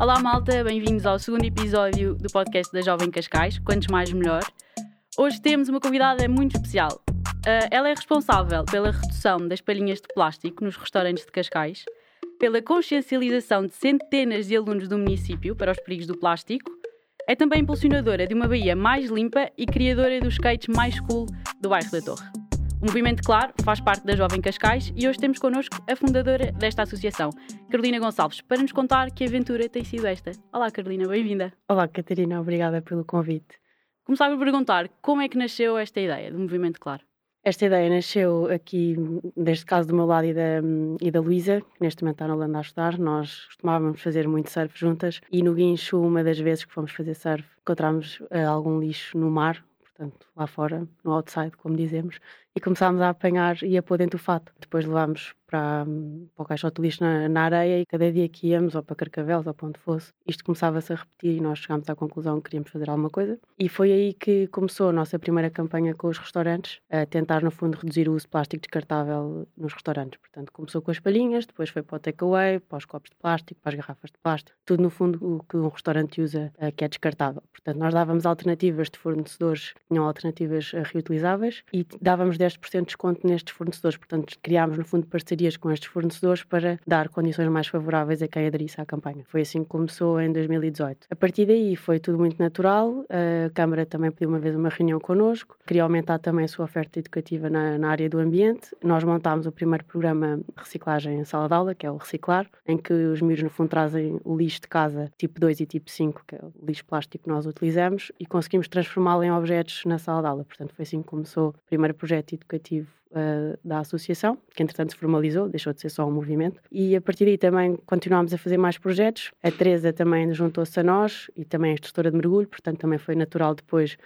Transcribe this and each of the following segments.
Olá malta, bem-vindos ao segundo episódio do podcast da Jovem Cascais, Quantos Mais Melhor. Hoje temos uma convidada muito especial. Uh, ela é responsável pela redução das palhinhas de plástico nos restaurantes de Cascais, pela consciencialização de centenas de alunos do município para os perigos do plástico, é também impulsionadora de uma Bahia mais limpa e criadora dos skates mais cool do bairro da Torre. O movimento, claro, faz parte da Jovem Cascais e hoje temos connosco a fundadora desta associação, Carolina Gonçalves, para nos contar que aventura tem sido esta. Olá, Carolina, bem-vinda. Olá, Catarina, obrigada pelo convite. Começava a perguntar como é que nasceu esta ideia do movimento, claro. Esta ideia nasceu aqui, desde caso do meu lado e da, e da Luísa, que neste momento está na Holanda a estudar. Nós costumávamos fazer muito surf juntas e no guincho, uma das vezes que fomos fazer surf, encontramos uh, algum lixo no mar, portanto, lá fora, no outside, como dizemos, e começámos a apanhar e a pôr dentro do fato. Depois levámos para, para o caixote de lixo na, na, areia e cada dia que íamos, ou para Carcavelos, ou para onde fosse, isto começava-se a repetir e nós chegámos à conclusão que queríamos fazer alguma coisa. E foi aí que começou a nossa primeira campanha com os restaurantes, a tentar, no fundo, reduzir o uso de plástico descartável nos restaurantes. Portanto, começou com as palhinhas, depois foi para o takeaway, para os copos de plástico, para as garrafas de plástico, tudo, no fundo, o que um restaurante usa eh, que é descartável. Portanto, nós dávamos alternativas de fornecedores que tinham alternativas eh, reutilizáveis e dávamos 10% de desconto nestes fornecedores. Portanto, criámos, no fundo, parcerias parcerias com estes fornecedores para dar condições mais favoráveis a quem aderisse à campanha. Foi assim que começou em 2018. A partir daí foi tudo muito natural. A Câmara também pediu uma vez uma reunião connosco, queria aumentar também a sua oferta educativa na, na área do ambiente. Nós montámos o primeiro programa de reciclagem em sala de aula, que é o Reciclar, em que os miúdos, no fundo, trazem o lixo de casa tipo 2 e tipo 5, que é o lixo plástico que nós utilizamos, e conseguimos transformá-lo em objetos na sala de aula. Portanto, foi assim que começou o primeiro projeto educativo uh, da associação, que entretanto se formalizou, deixou de ser só um movimento. E a partir daí também continuámos a fazer mais projetos. A Teresa também juntou-se a nós e também é instrutora de mergulho, portanto também foi natural depois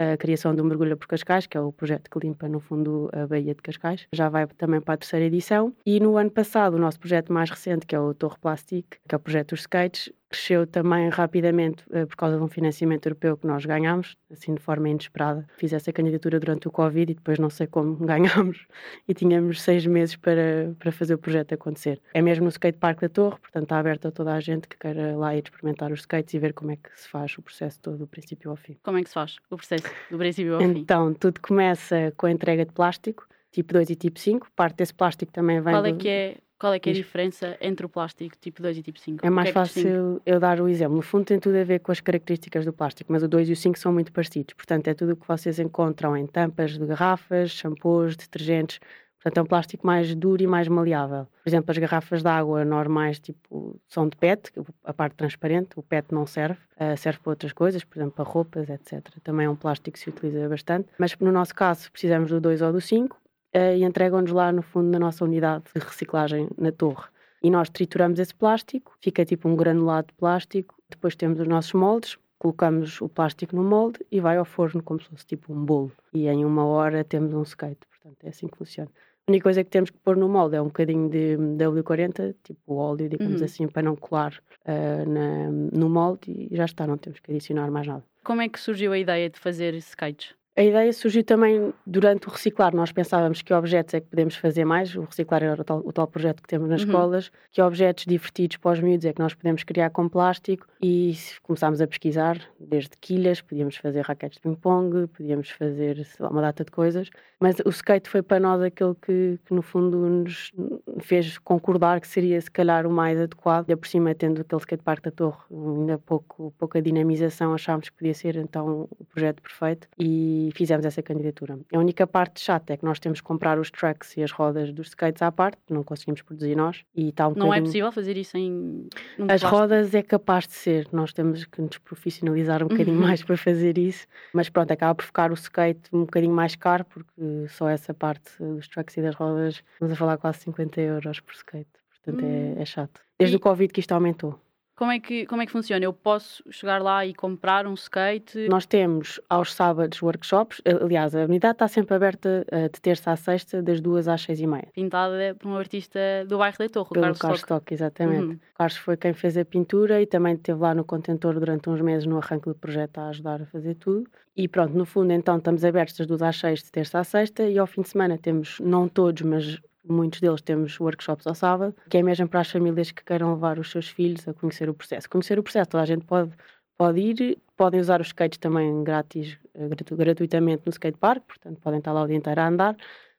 a criação do Mergulho por Cascais, que é o projeto que limpa, no fundo, a Baía de Cascais. Já vai também para a terceira edição. E no ano passado, o nosso projeto mais recente, que é o Torre Plastic, que é o projeto dos skates, cresceu também rapidamente uh, por causa de um financiamento europeu que nós ganhámos, assim de forma inesperada. Fiz essa candidatura durante o Covid e depois não sei como ganhámos e tínhamos seis meses para, para fazer o projeto acontecer. É mesmo no skate park da Torre, portanto está aberto a toda a gente que queira lá ir experimentar os skates e ver como é que se faz o processo todo do princípio ao fim. Como é que se faz o processo do princípio ao fim? Então, tudo começa com a entrega de plástico, tipo 2 e tipo 5. Parte desse plástico também vem Qual é do... que é qual é que é a diferença entre o plástico tipo 2 e tipo 5? É mais é fácil eu dar o exemplo. No fundo tem tudo a ver com as características do plástico, mas o 2 e o 5 são muito parecidos. Portanto, é tudo o que vocês encontram em tampas de garrafas, shampoos, detergentes. Portanto, é um plástico mais duro e mais maleável. Por exemplo, as garrafas de água normais tipo, são de PET, a parte transparente, o PET não serve, uh, serve para outras coisas, por exemplo, para roupas, etc. Também é um plástico que se utiliza bastante. Mas no nosso caso, precisamos do 2 ou do 5 uh, e entregam-nos lá no fundo na nossa unidade de reciclagem na torre. E nós trituramos esse plástico, fica tipo um granulado de plástico, depois temos os nossos moldes, colocamos o plástico no molde e vai ao forno como se fosse tipo um bolo. E em uma hora temos um skate, portanto é assim que funciona. A única coisa que temos que pôr no molde é um bocadinho de W40, tipo óleo, digamos uhum. assim, para não colar uh, na, no molde e já está, não temos que adicionar mais nada. Como é que surgiu a ideia de fazer skates? A ideia surgiu também durante o reciclar. Nós pensávamos que objetos é que podemos fazer mais. O reciclar era o tal, o tal projeto que temos nas uhum. escolas. Que objetos divertidos para os miúdos é que nós podemos criar com plástico. E começámos a pesquisar, desde quilhas, podíamos fazer raquetes de ping-pong, podíamos fazer lá, uma data de coisas. Mas o skate foi para nós aquele que, que, no fundo, nos fez concordar que seria, se calhar, o mais adequado. E por cima, tendo aquele skatepark da Torre, ainda pouco, pouca dinamização, achámos que podia ser, então, o projeto perfeito. E e fizemos essa candidatura. A única parte chata é que nós temos que comprar os trucks e as rodas dos skates à parte, não conseguimos produzir nós. E está um não é bocadinho... é possível fazer isso em. As plástico. rodas é capaz de ser, nós temos que nos profissionalizar um bocadinho uhum. mais para fazer isso, mas pronto, acaba por ficar o skate um bocadinho mais caro, porque só essa parte dos trucks e das rodas, estamos a falar quase 50 euros por skate, portanto uhum. é, hum. é chato. Desde e... o Covid que isto aumentou. Como é, que, como é que funciona? Eu posso chegar lá e comprar um skate? Nós temos aos sábados workshops. Aliás, a unidade está sempre aberta uh, de terça à sexta, das duas às seis e meia. Pintada por um artista do bairro da Torre, Pelo Carlos, Carlos Stock. exatamente. Uhum. O Carlos foi quem fez a pintura e também esteve lá no contentor durante uns meses no arranque do projeto a ajudar a fazer tudo. E pronto, no fundo, então estamos abertos das duas às seis, de terça à sexta, e ao fim de semana temos, não todos, mas muitos deles temos workshops ao sábado, que é mesmo para as famílias que queiram levar os seus filhos a conhecer o processo. Conhecer o processo, toda a gente pode, pode ir, podem usar os skates também grátis, eh, gratu gratuitamente no skatepark, portanto podem estar lá o dia inteiro a andar.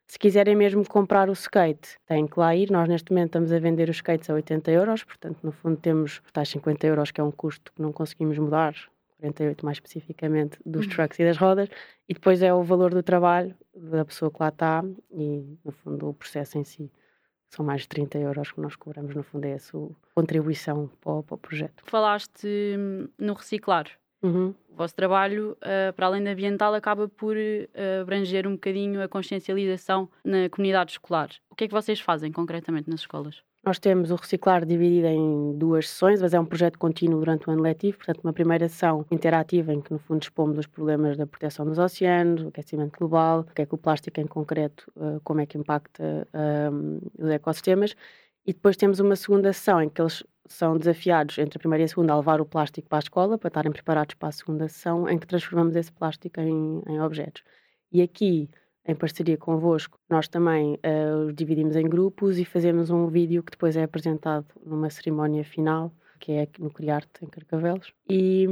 Se quiserem mesmo comprar o skate, têm que lá ir. Nós, neste momento, estamos a vender os skates a 80 euros, portanto, no fundo, temos tais 50 euros, que é um custo que não conseguimos mudar, 48 mais especificamente, dos uhum. trucks e das rodas, e depois é o valor do trabalho da pessoa que lá está e, no fundo, o processo em si. São mais de 30 euros que nós cobramos, no fundo, é a sua contribuição para o, para o projeto. Falaste hum, no reciclar. Uhum. O vosso trabalho, uh, para além da ambiental, acaba por uh, abranger um bocadinho a consciencialização na comunidade escolar. O que é que vocês fazem concretamente nas escolas? Nós temos o reciclar dividido em duas sessões, mas é um projeto contínuo durante o ano letivo. Portanto, uma primeira sessão interativa em que, no fundo, expomos os problemas da proteção dos oceanos, o aquecimento global, o que é que o plástico em concreto, uh, como é que impacta os ecossistemas. E depois temos uma segunda sessão em que eles são desafiados entre a primeira e a segunda a levar o plástico para a escola para estarem preparados para a segunda sessão em que transformamos esse plástico em, em objetos. E aqui, em parceria convosco, nós também uh, os dividimos em grupos e fazemos um vídeo que depois é apresentado numa cerimónia final que é no Criarte, em Carcavelos. E,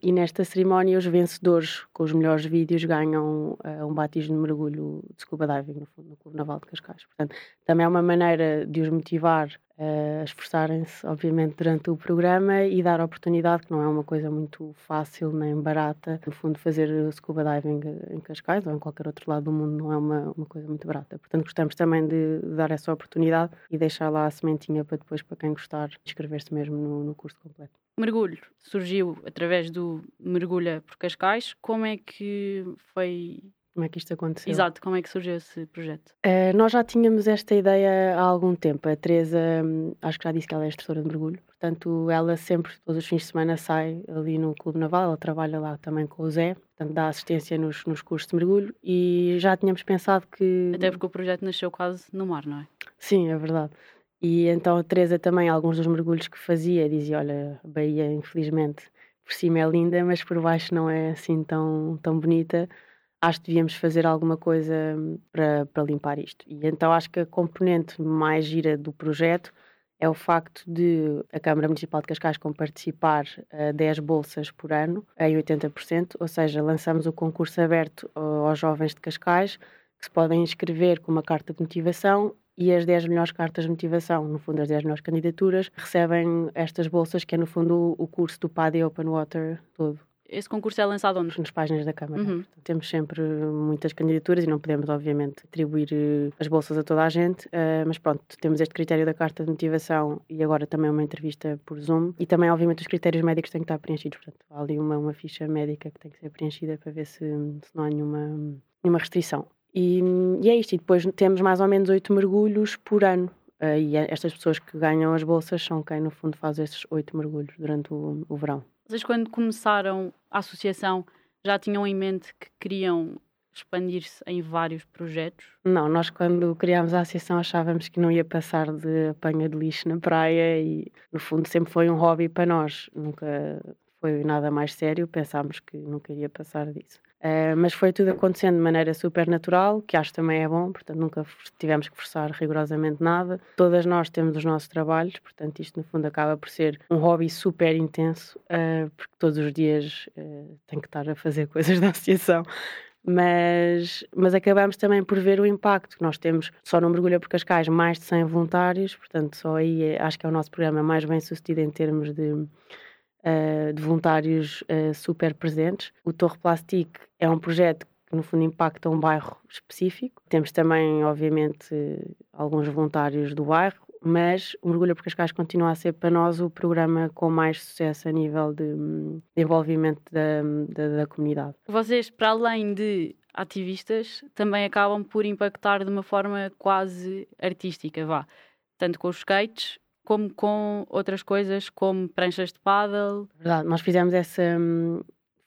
e, nesta cerimónia, os vencedores com os melhores vídeos ganham uh, um batismo de mergulho de scuba diving no, no Clube Naval de Cascais. Portanto, também é uma maneira de os motivar a esforçarem-se, obviamente, durante o programa e dar oportunidade, que não é uma coisa muito fácil nem barata. No fundo, fazer scuba diving em Cascais ou em qualquer outro lado do mundo não é uma, uma coisa muito barata. Portanto, gostamos também de, dar essa oportunidade e deixar lá a sementinha para depois, para quem gostar, inscrever-se mesmo no, no curso completo. Mergulho surgiu através do Mergulha por Cascais. Como é que foi como é que isto aconteceu. Exato, como é que surgiu esse projeto? Uh, nós já tínhamos esta ideia há algum tempo. A Teresa, hum, acho que já disse que ela é instrutora de mergulho, portanto, ela sempre, todos os fins de semana, sai ali no Clube Naval. Ela trabalha lá também com o Zé, portanto, dá assistência nos, nos cursos de mergulho e já tínhamos pensado que. Até porque o projeto nasceu quase no mar, não é? Sim, é verdade. E então a Teresa também, alguns dos mergulhos que fazia, dizia: Olha, a Bahia, infelizmente, por cima é linda, mas por baixo não é assim tão, tão bonita acho que devíamos fazer alguma coisa hum, para, limpar isto. E então acho que a componente mais gira do projeto é o facto de a Câmara Municipal de Cascais participar a 10 bolsas por ano em 80%, ou seja, lançamos o concurso aberto aos jovens de Cascais que se podem inscrever com uma carta de motivação e as 10 melhores cartas de motivação, no fundo as 10 melhores candidaturas, recebem estas bolsas que é no fundo o curso do PAD Open Water todo. Esse concurso é lançado onde? Nas páginas da Câmara. Uhum. Temos sempre muitas candidaturas e não podemos, obviamente, atribuir eh, as bolsas a toda a gente, uh, mas pronto, temos este critério da carta de motivação e agora também uma entrevista por Zoom e também, obviamente, os critérios médicos têm que estar preenchidos. Portanto, há ali uma, uma ficha médica que tem que ser preenchida para ver se, se não há nenhuma, nenhuma restrição. E, e, é isto, e depois temos mais ou menos oito mergulhos por ano. Uh, e é, estas pessoas que ganham as bolsas são quem, no fundo, faz estes oito mergulhos durante o, o verão. Vocês, quando começaram a associação, já tinham em mente que queriam expandir-se em vários projetos? Não, nós quando criámos a associação achávamos que não ia passar de apanha de lixo na praia e no fundo sempre foi um hobby para nós, nunca foi nada mais sério, pensámos que nunca ia passar disso. Uh, mas foi tudo acontecendo de maneira super natural, que acho também é bom, portanto nunca tivemos que forçar rigorosamente nada. Todas nós temos os nossos trabalhos, portanto isto no fundo acaba por ser um hobby super intenso, uh, porque todos os dias uh, tenho que estar a fazer coisas da associação. Mas, mas acabamos também por ver o impacto. Nós temos, só no Mergulha por Cascais, mais de 100 voluntários, portanto, só aí acho que é o nosso programa mais bem sucedido em termos de, uh, de voluntários uh, super presentes. O Torre Plastic é um projeto que, no fundo, impacta um bairro específico. Temos também, obviamente, alguns voluntários do bairro, mas o Mergulho por Cascais continua a ser para nós o programa com mais sucesso a nível de, de envolvimento da, da, da comunidade. Vocês, para além de ativistas, também acabam por impactar de uma forma quase artística, vá. Tanto com os skates como com outras coisas como pranchas de paddle. Verdade, nós fizemos essa.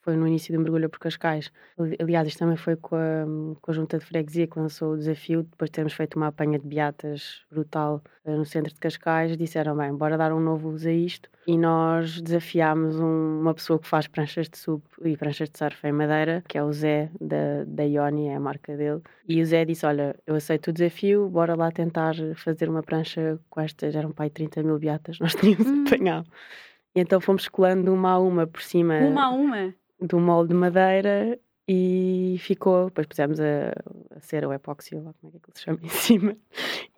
Foi no início do Mergulho por Cascais. Aliás, isto também foi com a, com a Junta de Freguesia que lançou o desafio, depois de termos feito uma apanha de beatas brutal eh, no centro de Cascais, disseram, bem, bora dar um novo uso a isto. E nós desafiámos um, uma pessoa que faz pranchas de sub e pranchas de surf em madeira, que é o Zé, da, da Ioni, é a marca dele. E o Zé disse, olha, eu aceito o desafio, bora lá tentar fazer uma prancha com estas, eram pai 30 mil beatas, nós tínhamos hum. apanhado. E então fomos colando uma a uma por cima. Uma a uma? Do molde de madeira e ficou, depois pusemos a, a cera, o epóxi, como é que se chama, em cima,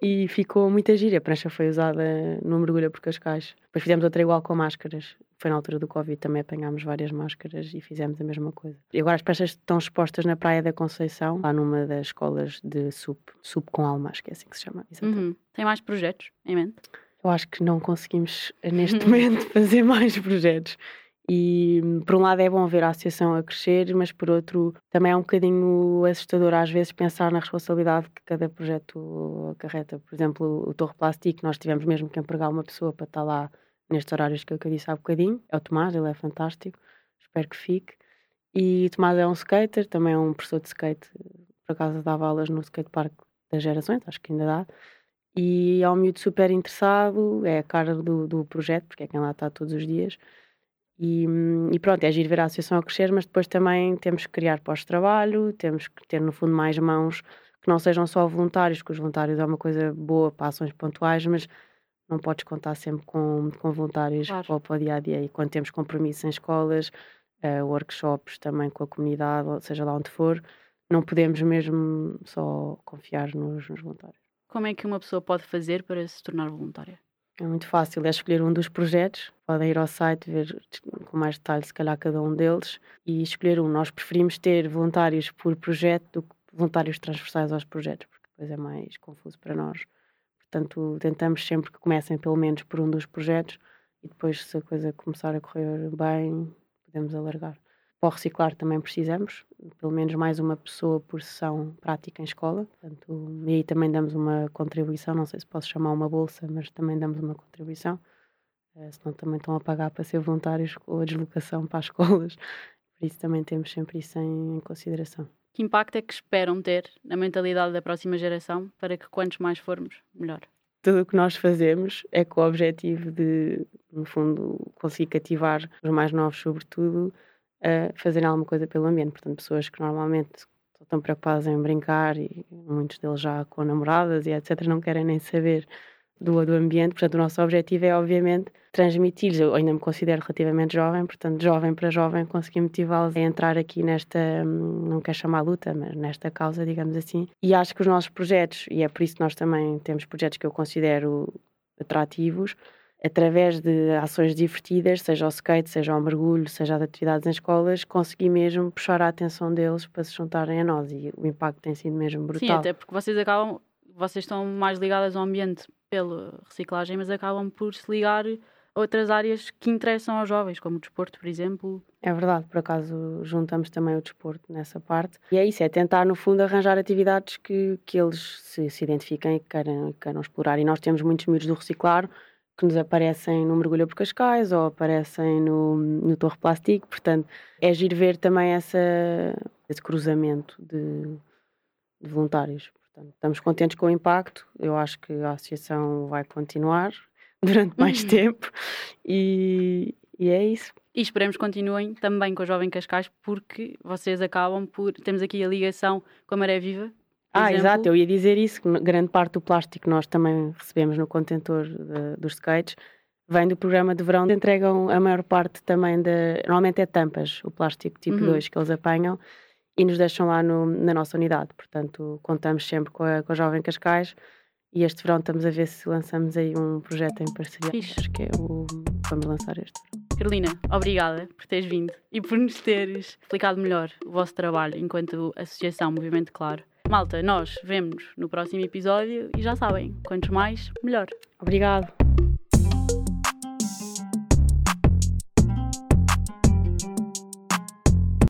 e ficou muita gira. A prancha foi usada no mergulho por Cascais. Depois fizemos outra igual com máscaras. Foi na altura do Covid, também apanhámos várias máscaras e fizemos a mesma coisa. E agora as pranchas estão expostas na Praia da Conceição, lá numa das escolas de SUP, SUP com alma, acho que é assim que se chama. Uhum. Tem mais projetos em mente? Eu acho que não conseguimos, neste momento, fazer mais projetos. E por um lado é bom ver a associação a crescer, mas por outro também é um bocadinho assustador às vezes pensar na responsabilidade que cada projeto acarreta. Por exemplo, o Torre Plástico, nós tivemos mesmo que empregar uma pessoa para estar lá nestes horários que eu disse há bocadinho. É o Tomás, ele é fantástico, espero que fique. E o Tomás é um skater, também é um professor de skate, por acaso dava aulas no skatepark das gerações, acho que ainda dá. E é um miúdo super interessado, é a cara do, do projeto, porque é quem lá está todos os dias e, e, pronto, é agir ver a associação a crescer, mas depois também temos que criar pós-trabalho, temos que ter no fundo mais mãos que não sejam só voluntários, que os voluntários é uma coisa boa para ações pontuais, mas não podes contar sempre com, com voluntários claro. para, para o dia a dia. E quando temos compromissos em escolas, uh, workshops também com a comunidade, ou seja lá onde for, não podemos mesmo só confiar nos, nos voluntários. Como é que uma pessoa pode fazer para se tornar voluntária? É muito fácil, é escolher um dos projetos. Podem ir ao site, ver com mais detalhe, se calhar, cada um deles e escolher um. Nós preferimos ter voluntários por projeto do que voluntários transversais aos projetos, porque depois é mais confuso para nós. Portanto, tentamos sempre que comecem pelo menos por um dos projetos e depois, se a coisa começar a correr bem, podemos alargar. Para o reciclar também precisamos, pelo menos mais uma pessoa por sessão prática em escola. Portanto, e aí também damos uma contribuição, não sei se posso chamar uma bolsa, mas também damos uma contribuição. Uh, senão também estão a pagar para ser voluntários com a deslocação para as escolas. Por isso também temos sempre isso em, em consideração. Que impacto é que esperam ter na mentalidade da próxima geração para que quantos mais formos, melhor? tudo o que nós fazemos é com o objetivo de, no fundo, conseguir cativar os mais novos, sobretudo, a fazerem alguma coisa pelo ambiente. Portanto, pessoas que normalmente estão preocupadas em brincar e muitos deles já com namoradas e etc. não querem nem saber do, do ambiente. Portanto, o nosso objetivo é, obviamente, transmitir-lhes. Eu ainda me considero relativamente jovem, portanto, jovem para jovem, conseguir motivá-los a entrar aqui nesta, não quero chamar luta, mas nesta causa, digamos assim. E acho que os nossos projetos, e é por isso que nós também temos projetos que eu considero atrativos, através de ações divertidas, seja o skate, seja o mergulho, seja as atividades em escolas, consegui mesmo puxar a atenção deles para se juntarem a nós e o impacto tem sido mesmo brutal. Sim, até porque vocês acabam, vocês estão mais ligadas ao ambiente pela reciclagem, mas acabam por se ligar a outras áreas que interessam aos jovens, como o desporto, por exemplo. É verdade, por acaso juntamos também o desporto nessa parte. E é isso, é tentar no fundo arranjar atividades que, que eles se, se identifiquem e queiram, queiram explorar. E nós temos muitos miúdos do reciclar, que nos aparecem no Mergulho por Cascais ou aparecem no, no Torre Plástico, portanto é giro ver também essa, esse cruzamento de, de voluntários. Portanto, estamos contentes com o impacto, eu acho que a associação vai continuar durante mais uhum. tempo e, e é isso. E esperemos que continuem também com o Jovem Cascais, porque vocês acabam por. Temos aqui a ligação com a Maré Viva, ah, exemplo. exato, eu ia dizer isso, grande parte do plástico que nós também recebemos no contentor de, dos skates vem do programa de verão, entregam a maior parte também da. Normalmente é tampas, o plástico tipo uhum. 2 que eles apanham e nos deixam lá no, na nossa unidade. Portanto, contamos sempre com a, com a Jovem Cascais e este verão estamos a ver se lançamos aí um projeto em parceria. Fixe. Acho que é o. Vamos lançar este. Carolina, obrigada por teres vindo e por nos teres explicado melhor o vosso trabalho enquanto Associação Movimento Claro. Malta, nós vemos no próximo episódio e já sabem, quantos mais, melhor. Obrigado.